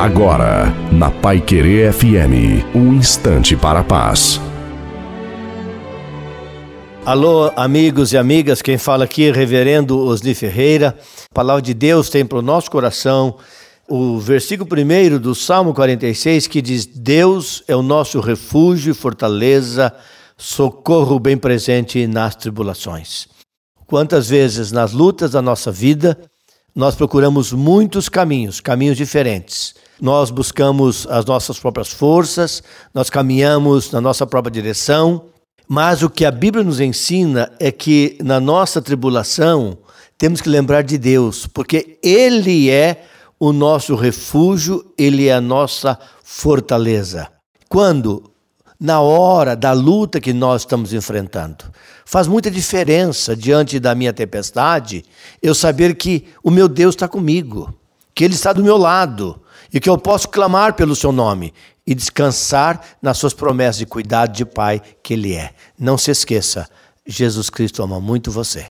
Agora, na Pai Querer FM, um instante para a paz. Alô, amigos e amigas, quem fala aqui é Reverendo Osni Ferreira. A palavra de Deus tem para o nosso coração o versículo primeiro do Salmo 46 que diz: Deus é o nosso refúgio e fortaleza, socorro bem presente nas tribulações. Quantas vezes nas lutas da nossa vida nós procuramos muitos caminhos, caminhos diferentes. Nós buscamos as nossas próprias forças, nós caminhamos na nossa própria direção, mas o que a Bíblia nos ensina é que na nossa tribulação temos que lembrar de Deus, porque Ele é o nosso refúgio, Ele é a nossa fortaleza. Quando na hora da luta que nós estamos enfrentando. Faz muita diferença diante da minha tempestade eu saber que o meu Deus está comigo, que Ele está do meu lado e que eu posso clamar pelo Seu nome e descansar nas Suas promessas de cuidado de Pai que Ele é. Não se esqueça, Jesus Cristo ama muito você.